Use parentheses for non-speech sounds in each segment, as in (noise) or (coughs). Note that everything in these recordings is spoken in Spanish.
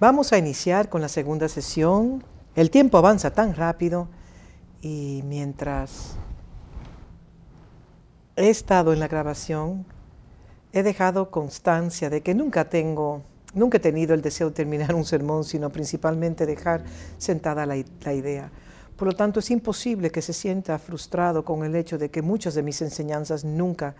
Vamos a iniciar con la segunda sesión. El tiempo avanza tan rápido y mientras he estado en la grabación, he dejado constancia de que nunca tengo, nunca he tenido el deseo de terminar un sermón, sino principalmente dejar sentada la, la idea. Por lo tanto, es imposible que se sienta frustrado con el hecho de que muchas de mis enseñanzas nunca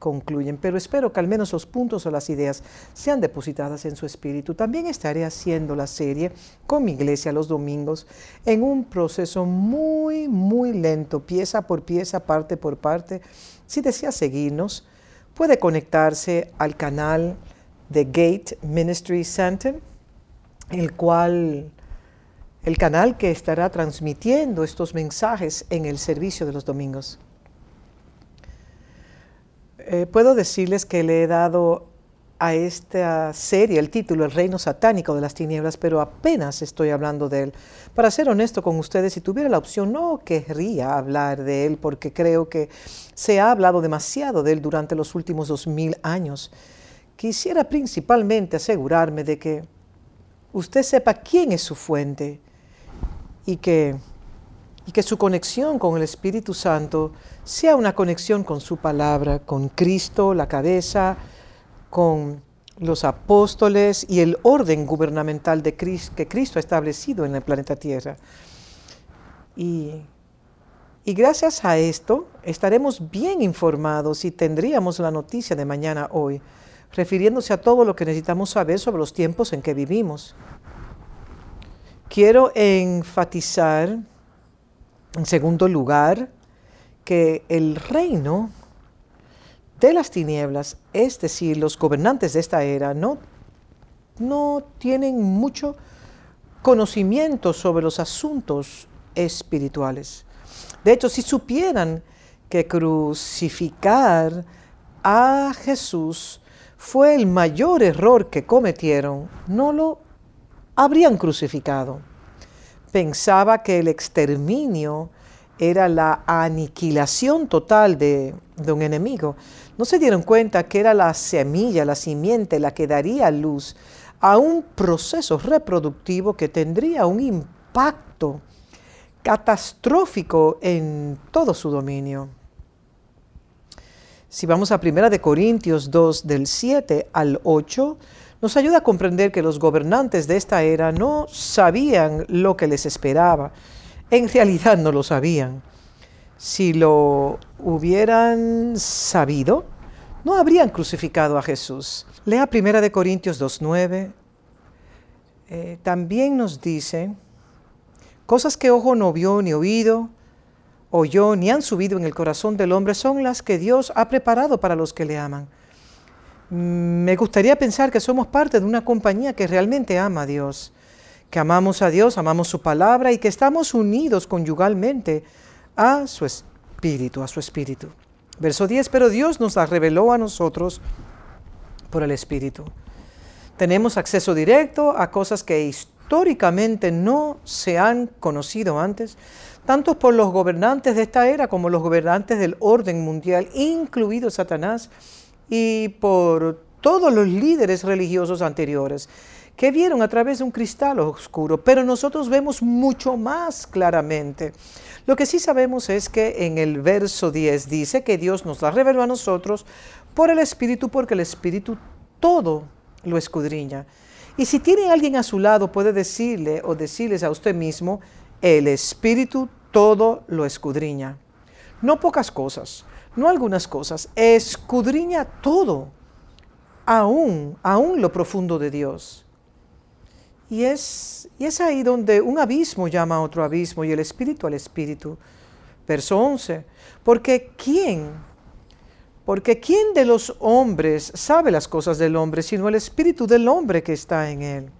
concluyen, pero espero que al menos los puntos o las ideas sean depositadas en su espíritu. También estaré haciendo la serie con mi iglesia los domingos en un proceso muy, muy lento, pieza por pieza, parte por parte. Si desea seguirnos, puede conectarse al canal de Gate Ministry Center, el cual el canal que estará transmitiendo estos mensajes en el servicio de los domingos. Eh, puedo decirles que le he dado a esta serie el título El reino satánico de las tinieblas, pero apenas estoy hablando de él. Para ser honesto con ustedes, si tuviera la opción, no querría hablar de él porque creo que se ha hablado demasiado de él durante los últimos dos mil años. Quisiera principalmente asegurarme de que usted sepa quién es su fuente y que, y que su conexión con el Espíritu Santo sea una conexión con su palabra, con Cristo, la cabeza, con los apóstoles y el orden gubernamental que Cristo ha establecido en el planeta Tierra. Y, y gracias a esto estaremos bien informados y tendríamos la noticia de mañana hoy, refiriéndose a todo lo que necesitamos saber sobre los tiempos en que vivimos. Quiero enfatizar, en segundo lugar, que el reino de las tinieblas, es decir, los gobernantes de esta era, no, no tienen mucho conocimiento sobre los asuntos espirituales. De hecho, si supieran que crucificar a Jesús fue el mayor error que cometieron, no lo habrían crucificado. Pensaba que el exterminio era la aniquilación total de, un enemigo. No se dieron cuenta que era la semilla, la simiente, la que daría luz a un proceso reproductivo que tendría un impacto catastrófico en todo su dominio. Si vamos a 1 de Corintios 2 del 7 al 8, nos ayuda a comprender que los gobernantes de esta era no sabían lo que les esperaba en realidad no lo sabían. Si lo hubieran sabido, no habrían crucificado a Jesús. Lea 1 de Corintios 2.9. Eh, también nos dice, cosas que ojo no vio ni oído, oyó ni han subido en el corazón del hombre son las que Dios ha preparado para los que le aman. Mm, me gustaría pensar que somos parte de una compañía que realmente ama a Dios que amamos a Dios, amamos su palabra y que estamos unidos conyugalmente a su espíritu, a su espíritu. Verso 10, pero Dios nos la reveló a nosotros por el espíritu. Tenemos acceso directo a cosas que históricamente no se han conocido antes, tanto por los gobernantes de esta era como los gobernantes del orden mundial, incluido Satanás, y por todos los líderes religiosos anteriores que vieron a través de un cristal oscuro, pero nosotros vemos mucho más claramente. Lo que sí sabemos es que en el verso 10 dice que Dios nos la reveló a nosotros por el Espíritu, porque el Espíritu todo lo escudriña. Y si tiene alguien a su lado, puede decirle o decirles a usted mismo, el Espíritu todo lo escudriña. No pocas cosas, no algunas cosas, escudriña todo, aún, aún lo profundo de Dios. Y es, y es ahí donde un abismo llama a otro abismo y el espíritu al espíritu. Verso 11. Porque ¿quién? Porque ¿quién de los hombres sabe las cosas del hombre sino el espíritu del hombre que está en él?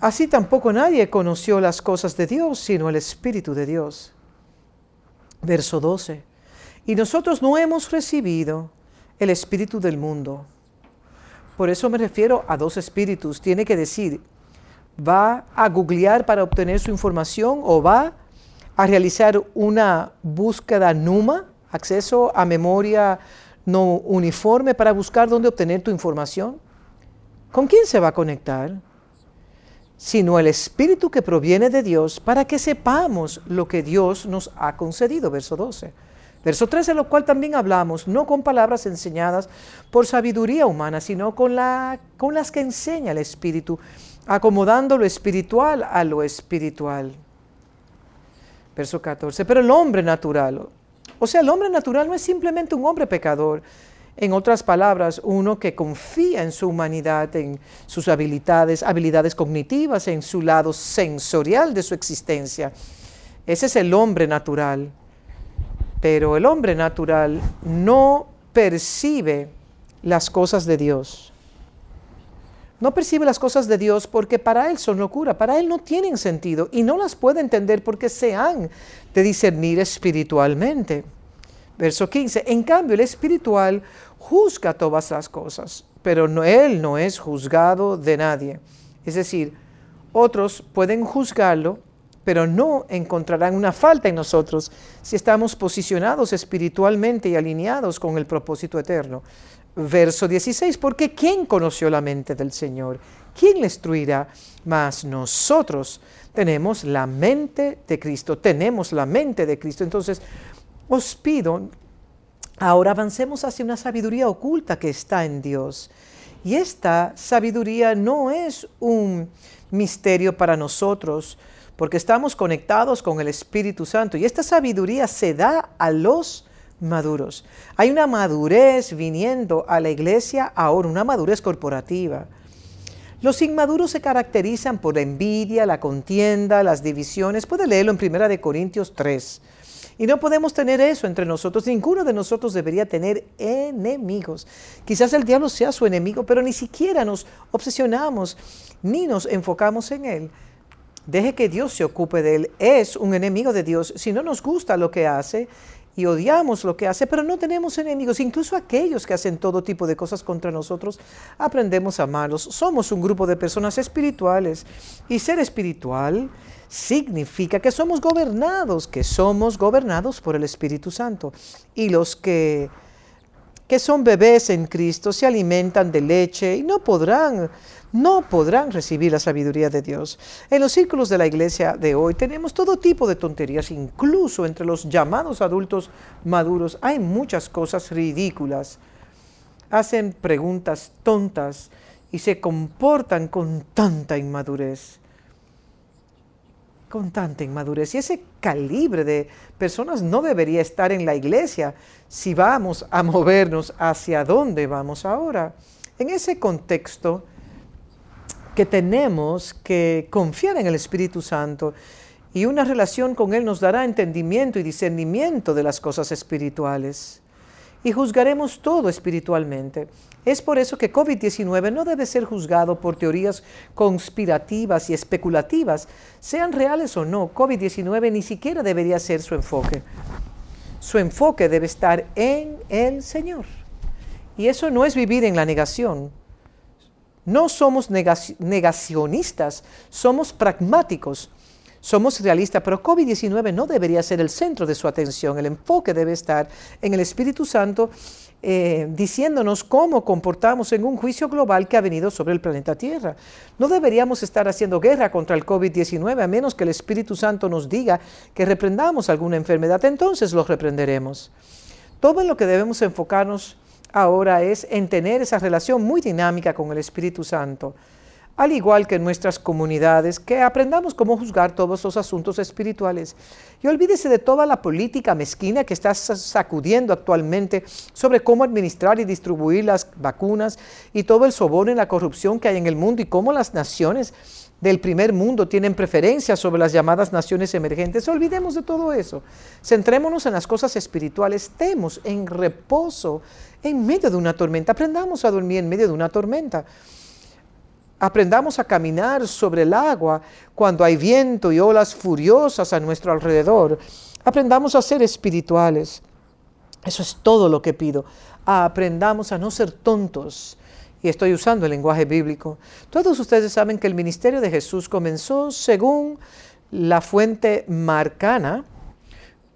Así tampoco nadie conoció las cosas de Dios sino el espíritu de Dios. Verso 12. Y nosotros no hemos recibido el espíritu del mundo por eso me refiero a dos espíritus. Tiene que decir, va a googlear para obtener su información o va a realizar una búsqueda NUMA, acceso a memoria no uniforme para buscar dónde obtener tu información. ¿Con quién se va a conectar? Sino el Espíritu que proviene de Dios para que sepamos lo que Dios nos ha concedido. Verso 12. Verso 13, lo cual también hablamos, no con palabras enseñadas por sabiduría humana, sino con, la, con las que enseña el Espíritu, acomodando lo espiritual a lo espiritual. Verso 14, pero el hombre natural, o sea, el hombre natural no es simplemente un hombre pecador, en otras palabras, uno que confía en su humanidad, en sus habilidades, habilidades cognitivas, en su lado sensorial de su existencia. Ese es el hombre natural. Pero el hombre natural no percibe las cosas de Dios. No percibe las cosas de Dios porque para él son locura, para él no tienen sentido y no las puede entender porque se han de discernir espiritualmente. Verso 15, en cambio el espiritual juzga todas las cosas, pero no, él no es juzgado de nadie. Es decir, otros pueden juzgarlo pero no encontrarán una falta en nosotros si estamos posicionados espiritualmente y alineados con el propósito eterno. Verso 16, porque ¿quién conoció la mente del Señor? ¿Quién le instruirá? Mas nosotros tenemos la mente de Cristo, tenemos la mente de Cristo. Entonces, os pido, ahora avancemos hacia una sabiduría oculta que está en Dios. Y esta sabiduría no es un misterio para nosotros, porque estamos conectados con el Espíritu Santo y esta sabiduría se da a los maduros. Hay una madurez viniendo a la iglesia ahora, una madurez corporativa. Los inmaduros se caracterizan por la envidia, la contienda, las divisiones. Puede leerlo en 1 Corintios 3. Y no podemos tener eso entre nosotros. Ninguno de nosotros debería tener enemigos. Quizás el diablo sea su enemigo, pero ni siquiera nos obsesionamos ni nos enfocamos en él. Deje que Dios se ocupe de él. Es un enemigo de Dios. Si no nos gusta lo que hace y odiamos lo que hace, pero no tenemos enemigos, incluso aquellos que hacen todo tipo de cosas contra nosotros, aprendemos a amarlos. Somos un grupo de personas espirituales y ser espiritual significa que somos gobernados, que somos gobernados por el Espíritu Santo. Y los que que son bebés en Cristo se alimentan de leche y no podrán no podrán recibir la sabiduría de Dios. En los círculos de la iglesia de hoy tenemos todo tipo de tonterías, incluso entre los llamados adultos maduros hay muchas cosas ridículas. Hacen preguntas tontas y se comportan con tanta inmadurez. Con tanta inmadurez. Y ese calibre de personas no debería estar en la iglesia si vamos a movernos hacia dónde vamos ahora. En ese contexto, que tenemos que confiar en el Espíritu Santo y una relación con Él nos dará entendimiento y discernimiento de las cosas espirituales. Y juzgaremos todo espiritualmente. Es por eso que COVID-19 no debe ser juzgado por teorías conspirativas y especulativas, sean reales o no. COVID-19 ni siquiera debería ser su enfoque. Su enfoque debe estar en el Señor. Y eso no es vivir en la negación, no somos negacionistas, somos pragmáticos, somos realistas, pero COVID-19 no debería ser el centro de su atención. El enfoque debe estar en el Espíritu Santo eh, diciéndonos cómo comportamos en un juicio global que ha venido sobre el planeta Tierra. No deberíamos estar haciendo guerra contra el COVID-19 a menos que el Espíritu Santo nos diga que reprendamos alguna enfermedad, entonces lo reprenderemos. Todo en lo que debemos enfocarnos ahora es en tener esa relación muy dinámica con el Espíritu Santo, al igual que en nuestras comunidades, que aprendamos cómo juzgar todos los asuntos espirituales. Y olvídese de toda la política mezquina que está sacudiendo actualmente sobre cómo administrar y distribuir las vacunas y todo el soborno y la corrupción que hay en el mundo y cómo las naciones del primer mundo tienen preferencia sobre las llamadas naciones emergentes. Olvidemos de todo eso. Centrémonos en las cosas espirituales. Estemos en reposo en medio de una tormenta. Aprendamos a dormir en medio de una tormenta. Aprendamos a caminar sobre el agua cuando hay viento y olas furiosas a nuestro alrededor. Aprendamos a ser espirituales. Eso es todo lo que pido. Aprendamos a no ser tontos y estoy usando el lenguaje bíblico. Todos ustedes saben que el ministerio de Jesús comenzó según la fuente marcana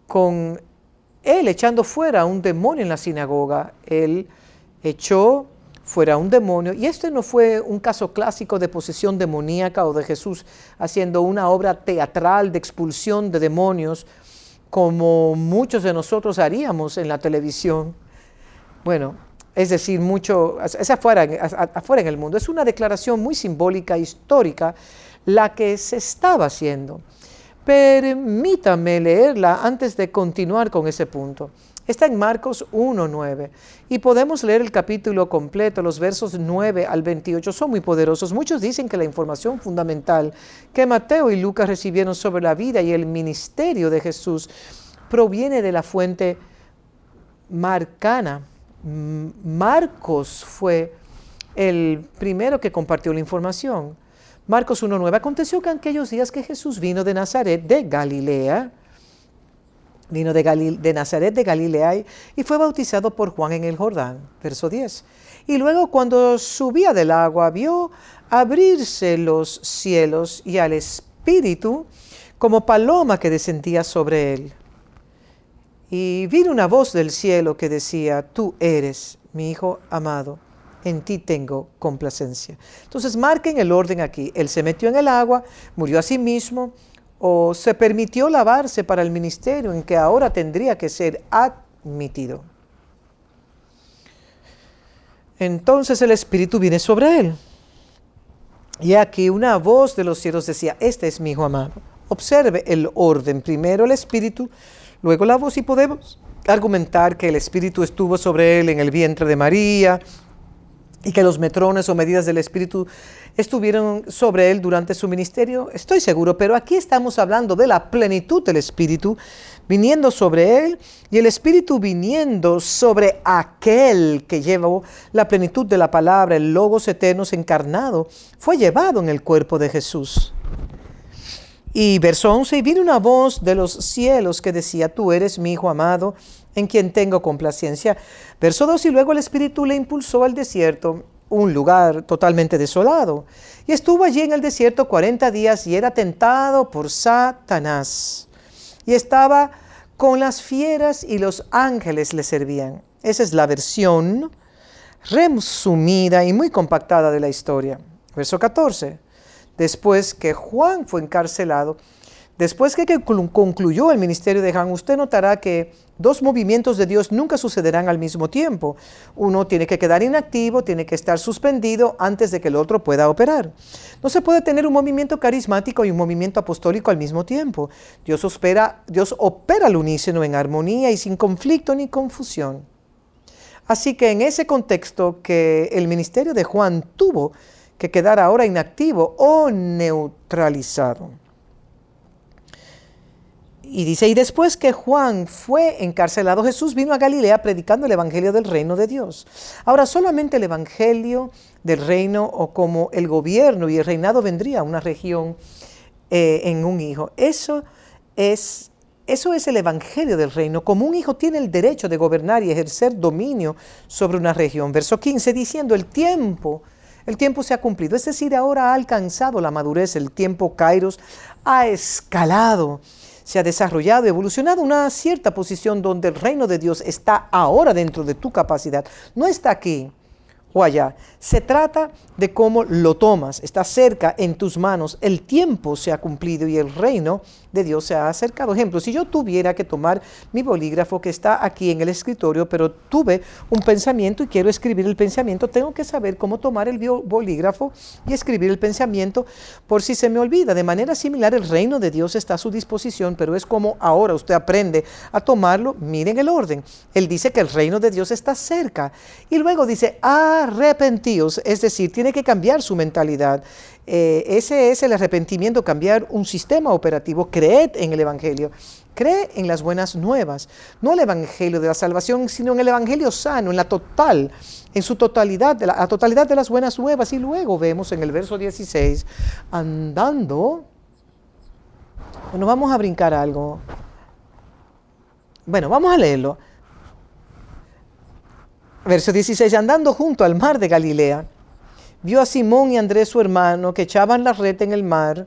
con él echando fuera un demonio en la sinagoga. Él echó fuera un demonio. Y este no fue un caso clásico de posesión demoníaca o de Jesús haciendo una obra teatral de expulsión de demonios como muchos de nosotros haríamos en la televisión. Bueno, es decir, mucho, es afuera, afuera en el mundo. Es una declaración muy simbólica, histórica, la que se estaba haciendo. Permítame leerla antes de continuar con ese punto. Está en Marcos 1.9 y podemos leer el capítulo completo, los versos 9 al 28 son muy poderosos. Muchos dicen que la información fundamental que Mateo y Lucas recibieron sobre la vida y el ministerio de Jesús proviene de la fuente marcana. Marcos fue el primero que compartió la información. Marcos 1.9 aconteció que en aquellos días que Jesús vino de Nazaret, de Galilea, vino de, Nazaret de Galilea y fue bautizado por Juan en el Jordán, verso 10. Y luego cuando subía del agua vio abrirse los cielos y al Espíritu como paloma que descendía sobre él. Y vino una voz del cielo que decía, tú eres mi Hijo amado, en ti tengo complacencia. Entonces marquen el orden aquí. Él se metió en el agua, murió a sí mismo, o se permitió lavarse para el ministerio en que ahora tendría que ser admitido. Entonces el Espíritu viene sobre él. Y aquí una voz de los cielos decía, este es mi Hijo amado. Observe el orden, primero el Espíritu, luego la voz y podemos argumentar que el Espíritu estuvo sobre él en el vientre de María y que los metrones o medidas del Espíritu estuvieron sobre él durante su ministerio, estoy seguro, pero aquí estamos hablando de la plenitud del Espíritu viniendo sobre él y el Espíritu viniendo sobre aquel que llevó la plenitud de la palabra, el Logos eternos encarnado, fue llevado en el cuerpo de Jesús. Y verso 11, y vino una voz de los cielos que decía, tú eres mi Hijo amado, en quien tengo complacencia. Verso 2, y luego el Espíritu le impulsó al desierto un lugar totalmente desolado. Y estuvo allí en el desierto 40 días y era tentado por Satanás. Y estaba con las fieras y los ángeles le servían. Esa es la versión resumida y muy compactada de la historia. Verso 14. Después que Juan fue encarcelado, Después que concluyó el ministerio de Juan, usted notará que dos movimientos de Dios nunca sucederán al mismo tiempo. Uno tiene que quedar inactivo, tiene que estar suspendido antes de que el otro pueda operar. No se puede tener un movimiento carismático y un movimiento apostólico al mismo tiempo. Dios, opera, Dios al unísono en armonía y sin conflicto ni confusión. Así que en ese contexto que el ministerio de Juan tuvo que quedar ahora inactivo o neutralizado. Y dice, y después que Juan fue encarcelado, Jesús vino a Galilea predicando el Evangelio del reino de Dios. Ahora, solamente el Evangelio del reino o como el gobierno y el reinado vendría a una región eh, en un hijo. Eso es, eso es el Evangelio del reino. Como un hijo tiene el derecho de gobernar y ejercer dominio sobre una región. Verso 15 diciendo, el tiempo el tiempo se ha cumplido, es decir, ahora ha alcanzado la madurez, el tiempo Kairos ha escalado se ha desarrollado, evolucionado una cierta posición donde el reino de Dios está ahora dentro de tu capacidad. No está aquí o allá. Se trata de cómo lo tomas. Está cerca en tus manos. El tiempo se ha cumplido y el reino de Dios se ha acercado. Ejemplo, si yo tuviera que tomar mi bolígrafo que está aquí en el escritorio, pero tuve un pensamiento y quiero escribir el pensamiento, tengo que saber cómo tomar el bolígrafo y escribir el pensamiento por si se me olvida. De manera similar, el reino de Dios está a su disposición, pero es como ahora usted aprende a tomarlo. Miren el orden. Él dice que el reino de Dios está cerca. Y luego dice, ah, es decir, tiene que cambiar su mentalidad. Eh, ese es el arrepentimiento, cambiar un sistema operativo. Creed en el Evangelio. Cree en las buenas nuevas, no el Evangelio de la salvación, sino en el Evangelio sano, en la total, en su totalidad, la totalidad de las buenas nuevas. Y luego vemos en el verso 16, andando, bueno, vamos a brincar algo. Bueno, vamos a leerlo. Verso 16, andando junto al mar de Galilea, vio a Simón y Andrés su hermano que echaban la red en el mar,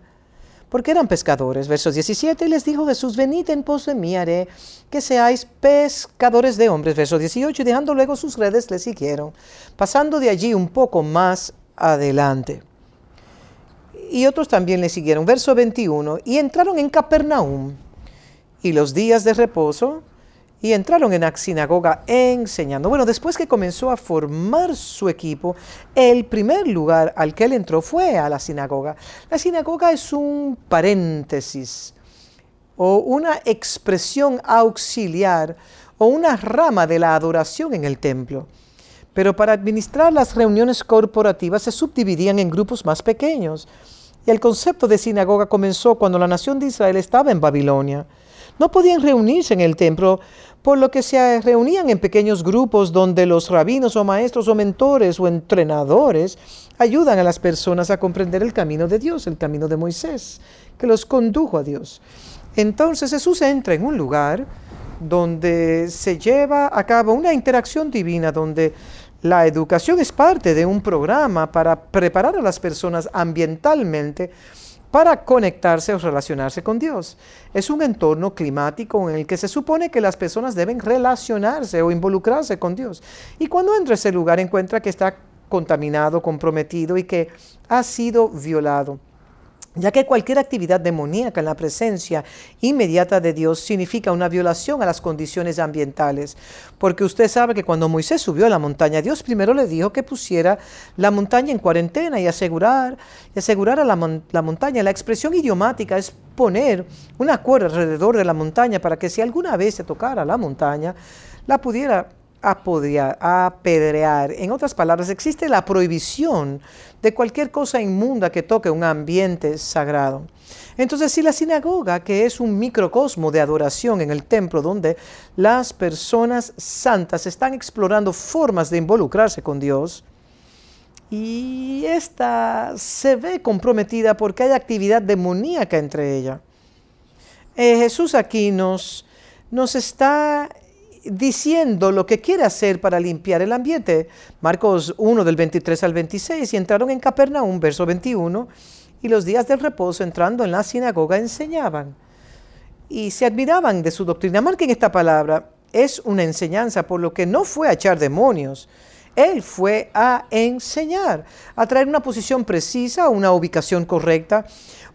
porque eran pescadores. Versos 17, y les dijo Jesús, venid en pos de mí, haré que seáis pescadores de hombres. Verso 18, y dejando luego sus redes, le siguieron, pasando de allí un poco más adelante. Y otros también le siguieron. Verso 21, y entraron en Capernaum, y los días de reposo y entraron en la sinagoga enseñando. Bueno, después que comenzó a formar su equipo, el primer lugar al que él entró fue a la sinagoga. La sinagoga es un paréntesis o una expresión auxiliar o una rama de la adoración en el templo. Pero para administrar las reuniones corporativas se subdividían en grupos más pequeños. Y el concepto de sinagoga comenzó cuando la nación de Israel estaba en Babilonia. No podían reunirse en el templo por lo que se reunían en pequeños grupos donde los rabinos o maestros o mentores o entrenadores ayudan a las personas a comprender el camino de Dios, el camino de Moisés, que los condujo a Dios. Entonces Jesús entra en un lugar donde se lleva a cabo una interacción divina, donde la educación es parte de un programa para preparar a las personas ambientalmente para conectarse o relacionarse con Dios. Es un entorno climático en el que se supone que las personas deben relacionarse o involucrarse con Dios. Y cuando entra a ese lugar encuentra que está contaminado, comprometido y que ha sido violado ya que cualquier actividad demoníaca en la presencia inmediata de Dios significa una violación a las condiciones ambientales. Porque usted sabe que cuando Moisés subió a la montaña, Dios primero le dijo que pusiera la montaña en cuarentena y asegurar, y a la, la montaña. La expresión idiomática es poner una cuerda alrededor de la montaña para que si alguna vez se tocara la montaña, la pudiera apedrear. En otras palabras, existe la prohibición de cualquier cosa inmunda que toque un ambiente sagrado. Entonces, si la sinagoga, que es un microcosmo de adoración en el templo donde las personas santas están explorando formas de involucrarse con Dios, y esta se ve comprometida porque hay actividad demoníaca entre ella. Eh, Jesús aquí nos, nos está diciendo lo que quiere hacer para limpiar el ambiente. Marcos 1 del 23 al 26, y entraron en Capernaum, verso 21, y los días del reposo entrando en la sinagoga enseñaban. Y se admiraban de su doctrina. Marquen esta palabra, es una enseñanza, por lo que no fue a echar demonios. Él fue a enseñar, a traer una posición precisa, una ubicación correcta,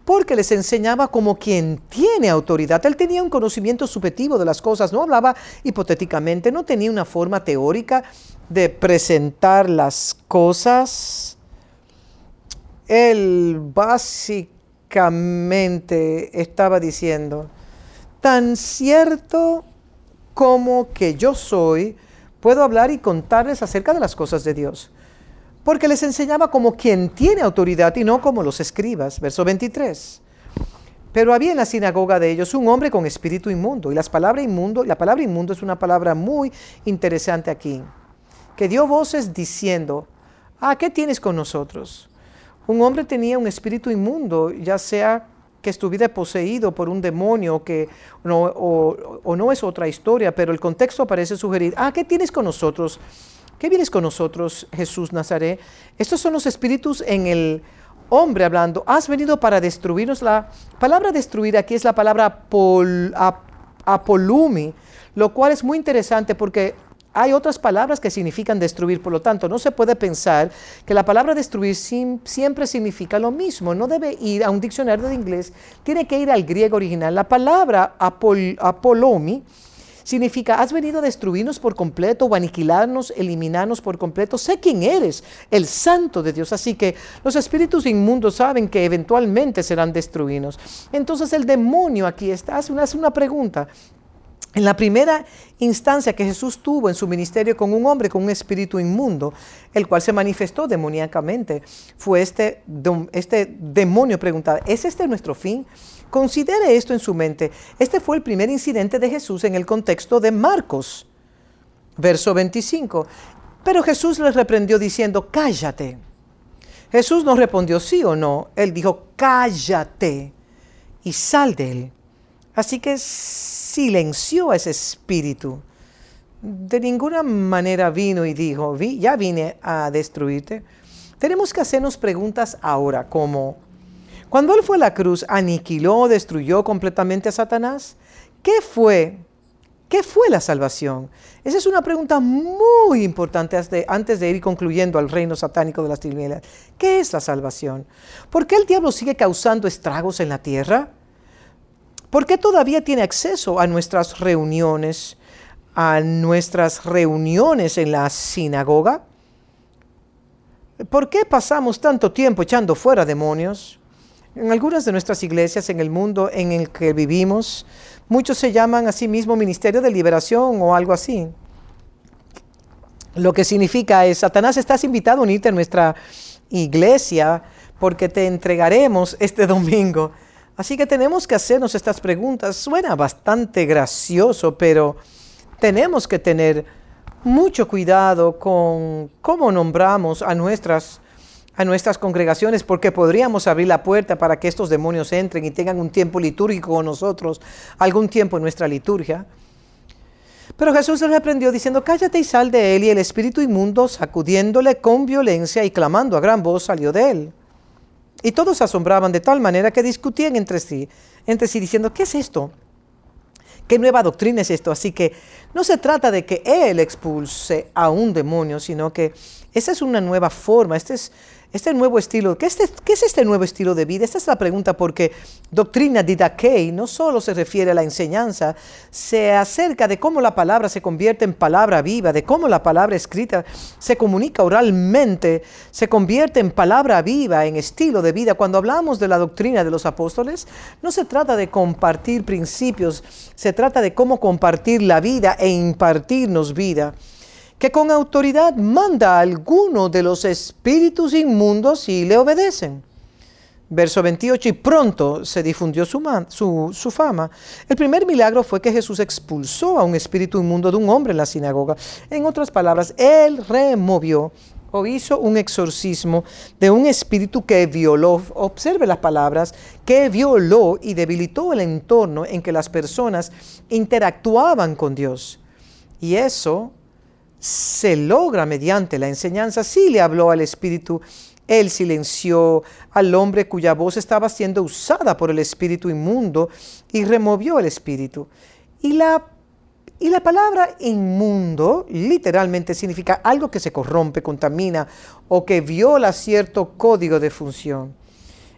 porque les enseñaba como quien tiene autoridad. Él tenía un conocimiento subjetivo de las cosas, no hablaba hipotéticamente, no tenía una forma teórica de presentar las cosas. Él básicamente estaba diciendo, tan cierto como que yo soy, puedo hablar y contarles acerca de las cosas de Dios porque les enseñaba como quien tiene autoridad y no como los escribas. Verso 23. Pero había en la sinagoga de ellos un hombre con espíritu inmundo. Y las palabras inmundo, la palabra inmundo es una palabra muy interesante aquí. Que dio voces diciendo, ah, ¿qué tienes con nosotros? Un hombre tenía un espíritu inmundo, ya sea que estuviera poseído por un demonio que no, o, o no es otra historia, pero el contexto parece sugerir, ah, ¿qué tienes con nosotros? ¿Qué vienes con nosotros, Jesús Nazaret? Estos son los espíritus en el hombre hablando. Has venido para destruirnos. La palabra destruir aquí es la palabra apolumi, lo cual es muy interesante porque hay otras palabras que significan destruir, por lo tanto, no se puede pensar que la palabra destruir siempre significa lo mismo. No debe ir a un diccionario de inglés, tiene que ir al griego original. La palabra apolomi significa, has venido a destruirnos por completo o aniquilarnos, eliminarnos por completo. Sé quién eres, el santo de Dios. Así que los espíritus inmundos saben que eventualmente serán destruidos. Entonces el demonio aquí está, hace una, hace una pregunta. En la primera instancia que Jesús tuvo en su ministerio con un hombre con un espíritu inmundo, el cual se manifestó demoníacamente, fue este, este demonio preguntado, ¿es este nuestro fin? Considere esto en su mente. Este fue el primer incidente de Jesús en el contexto de Marcos, verso 25. Pero Jesús les reprendió diciendo, cállate. Jesús no respondió sí o no. Él dijo, cállate y sal de él. Así que silenció a ese espíritu. De ninguna manera vino y dijo, ya vine a destruirte. Tenemos que hacernos preguntas ahora como, Cuando Él fue a la cruz, aniquiló, destruyó completamente a Satanás. ¿Qué fue? ¿Qué fue la salvación? Esa es una pregunta muy importante antes de ir concluyendo al reino satánico de las tinieblas. ¿Qué es la salvación? ¿Por qué el diablo sigue causando estragos en la tierra? ¿Por qué todavía tiene acceso a nuestras reuniones, a nuestras reuniones en la sinagoga? ¿Por qué pasamos tanto tiempo echando fuera demonios? En algunas de nuestras iglesias en el mundo en el que vivimos, muchos se llaman a sí mismo Ministerio de Liberación o algo así. Lo que significa es, Satanás, estás invitado a unirte a nuestra iglesia porque te entregaremos este (laughs) domingo. Así que tenemos que hacernos estas preguntas. Suena bastante gracioso, pero tenemos que tener mucho cuidado con cómo nombramos a nuestras a nuestras congregaciones porque podríamos abrir la puerta para que estos demonios entren y tengan un tiempo litúrgico con nosotros, algún tiempo en nuestra liturgia. Pero Jesús le reprendió diciendo, cállate y sal de él, y el espíritu inmundo, sacudiéndole con violencia y clamando a gran voz, salió de él. Y todos se asombraban de tal manera que discutían entre sí, entre sí diciendo, ¿qué es esto? ¿Qué nueva doctrina es esto? Así que no se trata de que él expulse a un demonio, sino que esa es una nueva forma, este es este nuevo estilo, ¿qué es, este, ¿qué es, este nuevo estilo de vida? Esta es la pregunta porque doctrina didaquei no solo se refiere a la enseñanza, se acerca de cómo la palabra se convierte en palabra viva, de cómo la palabra escrita se comunica oralmente, se convierte en palabra viva, en estilo de vida. Cuando hablamos de la doctrina de los apóstoles, no se trata de compartir principios, se trata de cómo compartir la vida e impartirnos vida que con autoridad manda a alguno de los espíritus inmundos y le obedecen. Verso 28, y pronto se difundió su, su, fama. El primer milagro fue que Jesús expulsó a un espíritu inmundo de un hombre en la sinagoga. En otras palabras, él removió o hizo un exorcismo de un espíritu que violó, observe las palabras, que violó y debilitó el entorno en que las personas interactuaban con Dios. Y eso se logra mediante la enseñanza. Sí le habló al Espíritu, él silenció al hombre cuya voz estaba siendo usada por el Espíritu inmundo y removió el Espíritu. Y la, y la palabra inmundo literalmente significa algo que se corrompe, contamina o que viola cierto código de función.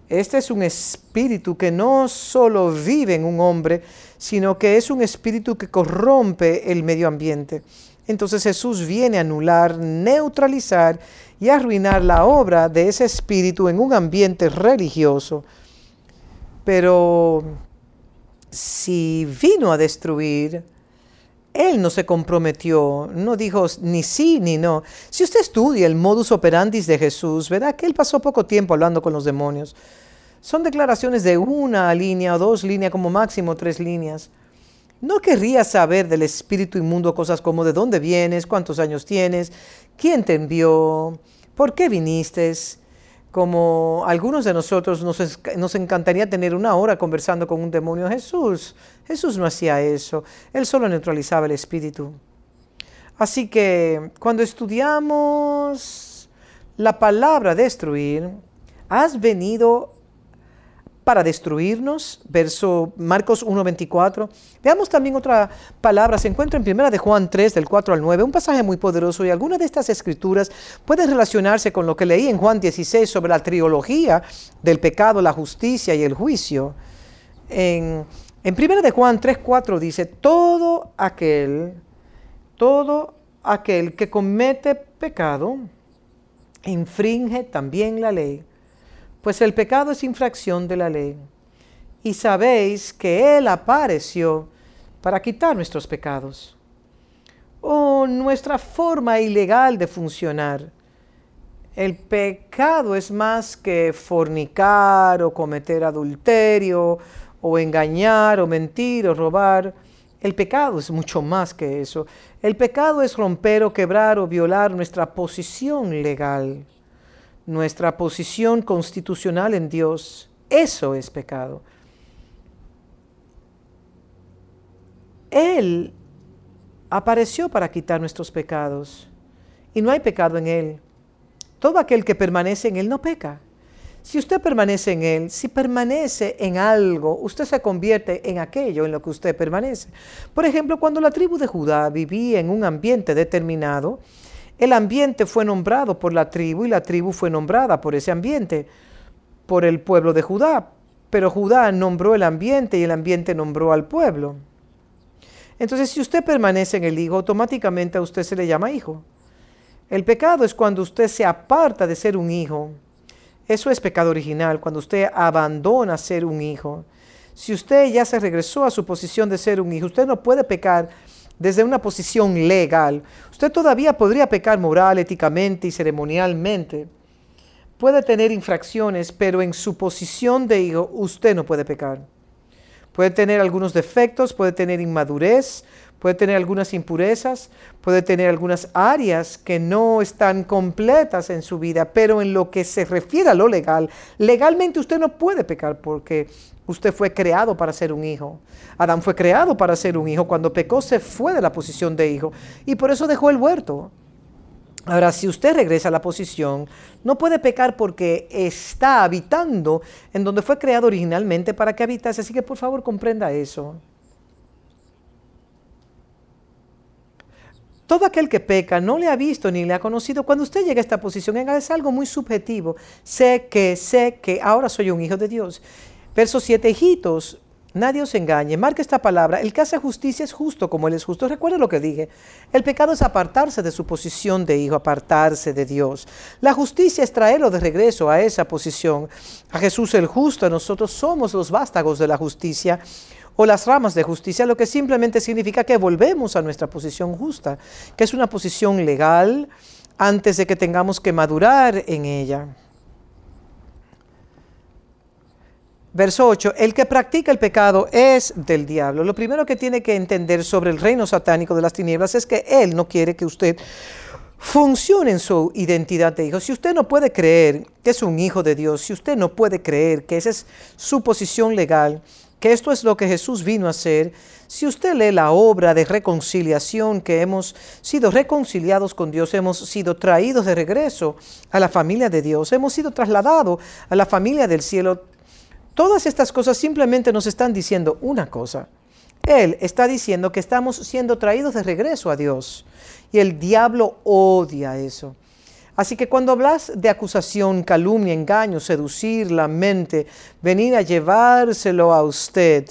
Este es un espíritu que no solo vive en un hombre, sino que es un espíritu que corrompe el medio ambiente. Entonces Jesús viene a anular, neutralizar y arruinar la obra de ese espíritu en un ambiente religioso. Pero si vino a destruir, él no se comprometió, no dijo ni sí ni no. Si usted estudia el modus operandi de Jesús, verá que él pasó poco tiempo hablando con los demonios. Son declaraciones de una línea o dos líneas, como máximo tres líneas. No querría saber del espíritu inmundo cosas como de dónde vienes, cuántos años tienes, quién te envió, por qué viniste. Como algunos de nosotros nos, nos encantaría tener una hora conversando con un demonio. Jesús, Jesús no hacía eso. Él solo neutralizaba el espíritu. Así que cuando estudiamos la palabra destruir, has venido para destruirnos, verso Marcos 1.24. Veamos también otra palabra, se encuentra en primera de Juan 3, del 4 al 9, un pasaje muy poderoso y algunas de estas escrituras pueden relacionarse con lo que leí en Juan 16 sobre la trilogía del pecado, la justicia y el juicio. En, en primera de Juan 3, 4 dice, todo aquel, todo aquel que comete pecado, infringe también la ley pues el pecado es infracción de la ley. Y sabéis que Él apareció para quitar nuestros pecados. O nuestra forma ilegal de funcionar. El pecado es más que fornicar o cometer adulterio o engañar o mentir o robar. El pecado es mucho más que eso. El pecado es romper o quebrar o violar nuestra posición legal nuestra posición constitucional en Dios. Eso es pecado. Él apareció para quitar nuestros pecados y no hay pecado en Él. Todo aquel que permanece en Él no peca. Si usted permanece en Él, si permanece en algo, usted se convierte en aquello en lo que usted permanece. Por ejemplo, cuando la tribu de Judá vivía en un ambiente determinado, el ambiente fue nombrado por la tribu y la tribu fue nombrada por ese ambiente, por el pueblo de Judá. Pero Judá nombró el ambiente y el ambiente nombró al pueblo. Entonces, si usted permanece en el hijo, automáticamente a usted se le llama hijo. El pecado es cuando usted se aparta de ser un hijo eso es pecado original, cuando usted abandona ser un hijo. Si usted ya se regresó a su posición de ser un hijo, usted no puede pecar desde una posición legal. Usted todavía podría pecar moral, éticamente y ceremonialmente. Puede tener infracciones, pero en su posición de hijo usted no puede pecar. Puede tener algunos defectos, puede tener inmadurez, puede tener algunas impurezas, puede tener algunas áreas que no están completas en su vida, pero en lo que se refiere a lo legal, legalmente usted no puede pecar porque usted fue creado para ser un hijo. Adán fue creado para ser un hijo. Cuando pecó se fue de la posición de hijo y por eso dejó el huerto. Ahora, si usted regresa a la posición, no puede pecar porque está habitando en donde fue creado originalmente para que habitase. Así que por favor comprenda eso. Todo aquel que peca no le ha visto ni le ha conocido. Cuando usted llega a esta posición, es algo muy subjetivo. Sé que, sé que ahora soy un hijo de Dios. Verso 7, hijitos, nadie os engañe. Marque esta palabra. El que hace justicia es justo como Él es justo. Recuerde lo que dije. El pecado es apartarse de su posición de hijo, apartarse de Dios. La justicia es traerlo de regreso a esa posición. A Jesús el justo, nosotros somos los vástagos de la justicia o las ramas de justicia, lo que simplemente significa que volvemos a nuestra posición justa, que es una posición legal antes de que tengamos que madurar en ella. Verso 8, el que practica el pecado es del diablo. Lo primero que tiene que entender sobre el reino satánico de las tinieblas es que él no quiere que usted funcione en su identidad de hijo. Si usted no puede creer que es un hijo de Dios, si usted no puede creer que esa es su posición legal, que esto es lo que Jesús vino a hacer, si usted lee la obra de reconciliación que hemos sido reconciliados con Dios, hemos sido traídos de regreso a la familia de Dios, hemos sido trasladados a la familia del cielo, todas estas cosas simplemente nos están diciendo una cosa. Él está diciendo que estamos siendo traídos de regreso a Dios y el diablo odia eso. Así que cuando hablas de acusación, calumnia, engaño, seducir la mente, venir a llevárselo a usted,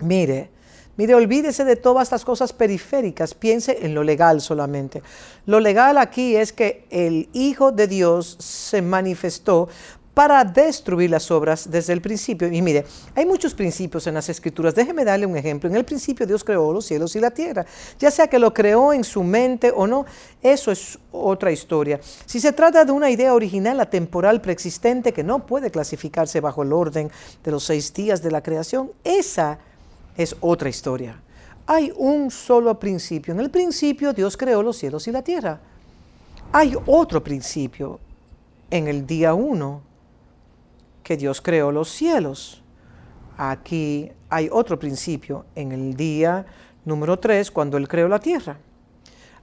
mire, mire, olvídese de todas estas cosas periféricas, piense en lo legal solamente. Lo legal aquí es que el Hijo de Dios se manifestó para destruir las obras desde el principio. Y mire, hay muchos principios en las escrituras. Déjeme darle un ejemplo. En el principio Dios creó los cielos y la tierra. Ya sea que lo creó en su mente o no, eso es otra historia. Si se trata de una idea original, atemporal, preexistente, que no puede clasificarse bajo el orden de los seis días de la creación, esa es otra historia. Hay un solo principio. En el principio Dios creó los cielos y la tierra. Hay otro principio en el día uno que Dios creó los cielos. Aquí hay otro principio en el día número 3, cuando Él creó la tierra.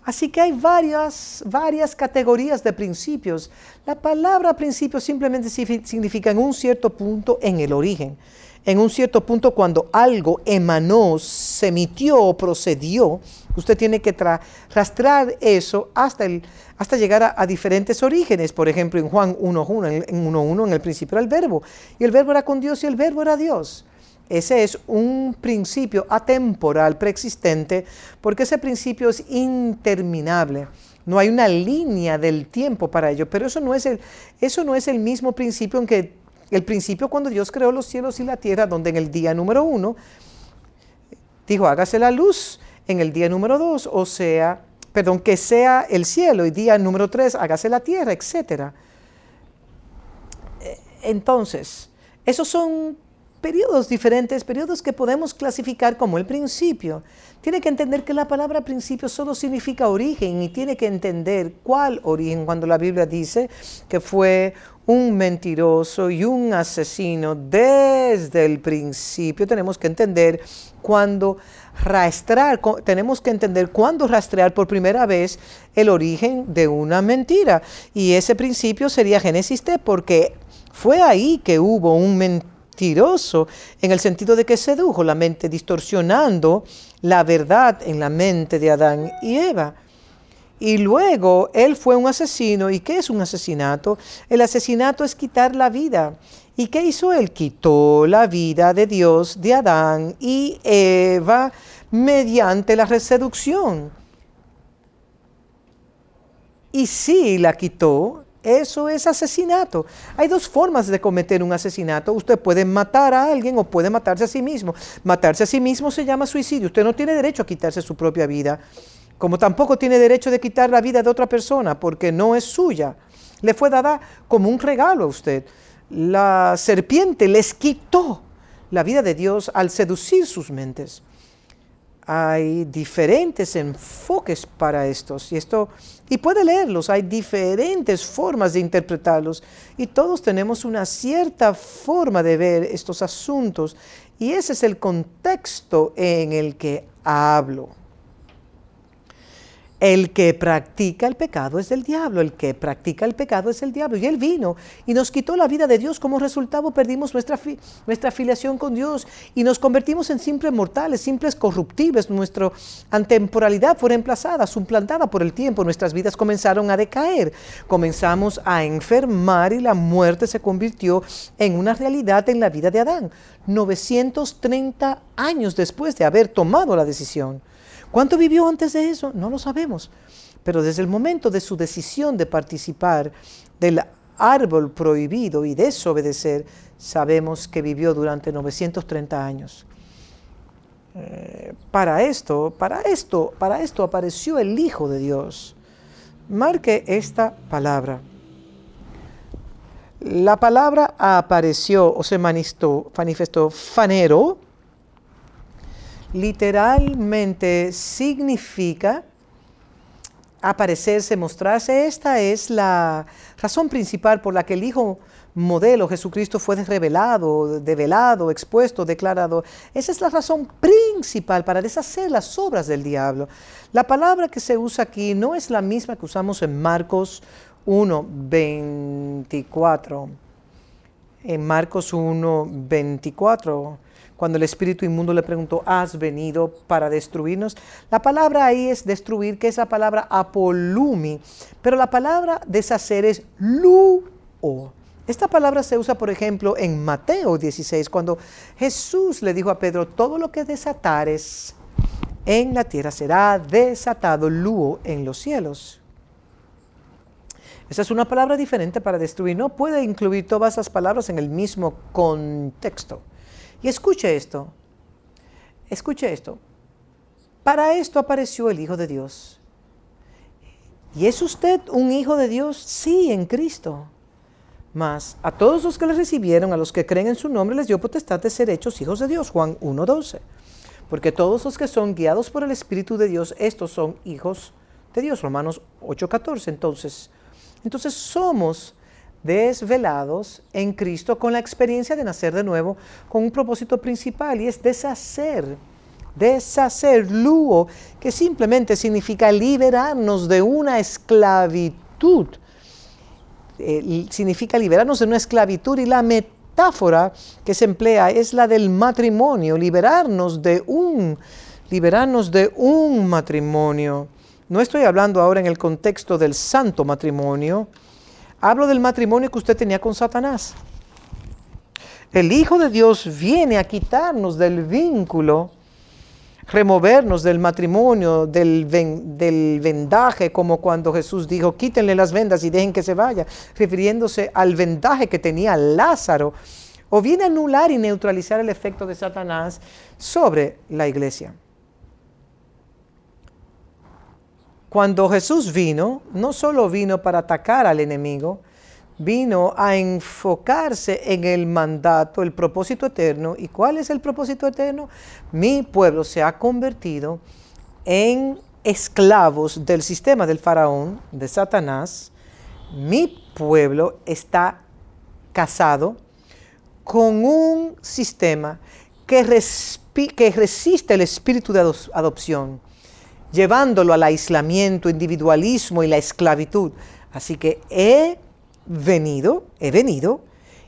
Así que hay varias, varias categorías de principios. La palabra principio simplemente significa en un cierto punto en el origen en un cierto punto cuando algo emanó, se emitió o procedió, usted tiene que rastrear eso hasta, el, hasta llegar a, diferentes orígenes. Por ejemplo, en Juan 1.1, en 1.1 en el principio era el verbo, y el verbo era con Dios y el verbo era Dios. Ese es un principio atemporal, preexistente, porque ese principio es interminable. No hay una línea del tiempo para ello, pero eso no es el mismo principio en que el principio cuando Dios creó los cielos y la tierra, donde en el día número uno dijo, hágase la luz, en el día número dos, o sea, perdón, que sea el cielo, y día número tres, hágase la tierra, etc. Eh, entonces, esos son periodos diferentes, periodos que podemos clasificar como el principio. Tiene que entender que la palabra principio solo significa origen y tiene que entender cuál origen cuando la Biblia dice que fue un mentiroso y un asesino desde el principio. Tenemos que entender cuándo rastrear, tenemos que entender cuándo rastrear por primera vez el origen de una mentira. Y ese principio sería Génesis T, porque fue ahí que hubo un mentiroso, en el sentido de que sedujo la mente, distorsionando la verdad en la mente de Adán y Eva. Y luego él fue un asesino. ¿Y qué es un asesinato? El asesinato es quitar la vida. ¿Y qué hizo él? Quitó la vida de Dios, de Adán y Eva mediante la reseducción. Y si la quitó, eso es asesinato. Hay dos formas de cometer un asesinato. Usted puede matar a alguien o puede matarse a sí mismo. Matarse a sí mismo se llama suicidio. Usted no tiene derecho a quitarse su propia vida como tampoco tiene derecho de quitar la vida de otra persona porque no es suya. Le fue dada como un regalo a usted. La serpiente les quitó la vida de Dios al seducir sus mentes. Hay diferentes enfoques para estos y esto y puede leerlos, hay diferentes formas de interpretarlos y todos tenemos una cierta forma de ver estos asuntos y ese es el contexto en el que hablo. El que practica el pecado es del diablo, el que practica el pecado es el diablo. Y Él vino y nos quitó la vida de Dios. Como resultado perdimos nuestra, nuestra afiliación con Dios y nos convertimos en simples mortales, simples corruptibles. Nuestra antemporalidad fue reemplazada, suplantada por el tiempo. Nuestras vidas comenzaron a decaer. Comenzamos a enfermar y la muerte se convirtió en una realidad en la vida de Adán. 930 años después de haber tomado la decisión. ¿Cuánto vivió antes de eso? No lo sabemos. Pero desde el momento de su decisión de participar del árbol prohibido y desobedecer, sabemos que vivió durante 930 años. Eh, para esto, para esto, para esto apareció el Hijo de Dios. Marque esta palabra. La palabra apareció o se manifestó, manifestó fanero, literalmente significa aparecerse, mostrarse. Esta es la razón principal por la que el Hijo modelo Jesucristo fue revelado, develado, expuesto, declarado. Esa es la razón principal para deshacer las obras del diablo. La palabra que se usa aquí no es la misma que usamos en Marcos 1, 24. En Marcos 1, 24 cuando el espíritu inmundo le preguntó, ¿has venido para destruirnos? La palabra ahí es destruir, que es la palabra apolumi, pero la palabra deshacer es luo. Esta palabra se usa, por ejemplo, en Mateo 16, cuando Jesús le dijo a Pedro, todo lo que desatares en la tierra será desatado luo en los cielos. Esa es una palabra diferente para destruir. No puede incluir todas las palabras en el mismo contexto. Y escuche esto, escuche esto. Para esto apareció el Hijo de Dios. ¿Y es usted un Hijo de Dios? Sí, en Cristo. Mas a todos los que le recibieron, a los que creen en su nombre, les dio potestad de ser hechos hijos de Dios. Juan 1.12. Porque todos los que son guiados por el Espíritu de Dios, estos son hijos de Dios. Romanos 8.14. Entonces, entonces somos desvelados en Cristo con la experiencia de nacer de nuevo con un propósito principal y es deshacer, deshacer, luo, que simplemente significa liberarnos de una esclavitud. Eh, significa liberarnos de una esclavitud y la metáfora que se emplea es la del matrimonio, liberarnos de un, liberarnos de un matrimonio. No estoy hablando ahora en el contexto del santo matrimonio, Hablo del matrimonio que usted tenía con Satanás. El Hijo de Dios viene a quitarnos del vínculo, removernos del matrimonio, del, vendaje, como cuando Jesús dijo, quítenle las vendas y dejen que se vaya, refiriéndose al vendaje que tenía Lázaro, o viene a anular y neutralizar el efecto de Satanás sobre la iglesia. Cuando Jesús vino, no solo vino para atacar al enemigo, vino a enfocarse en el mandato, el propósito eterno. ¿Y cuál es el propósito eterno? Mi pueblo se ha convertido en esclavos del sistema del faraón, de Satanás. Mi pueblo está casado con un sistema que, que resiste el espíritu de adopción, llevándolo al aislamiento, individualismo y la esclavitud. Así que he venido, he venido,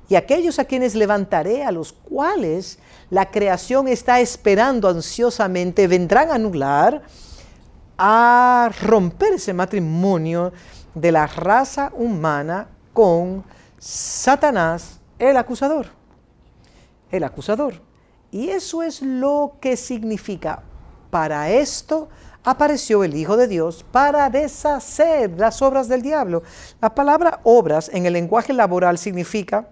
y aquellos a quienes levantaré, a los cuales la creación está esperando ansiosamente, vendrán a anular, a romper ese matrimonio de la raza humana con Satanás, el acusador. El acusador. Y eso es lo que significa. Para esto apareció el Hijo de Dios para deshacer las obras del diablo. La palabra obras en el lenguaje laboral significa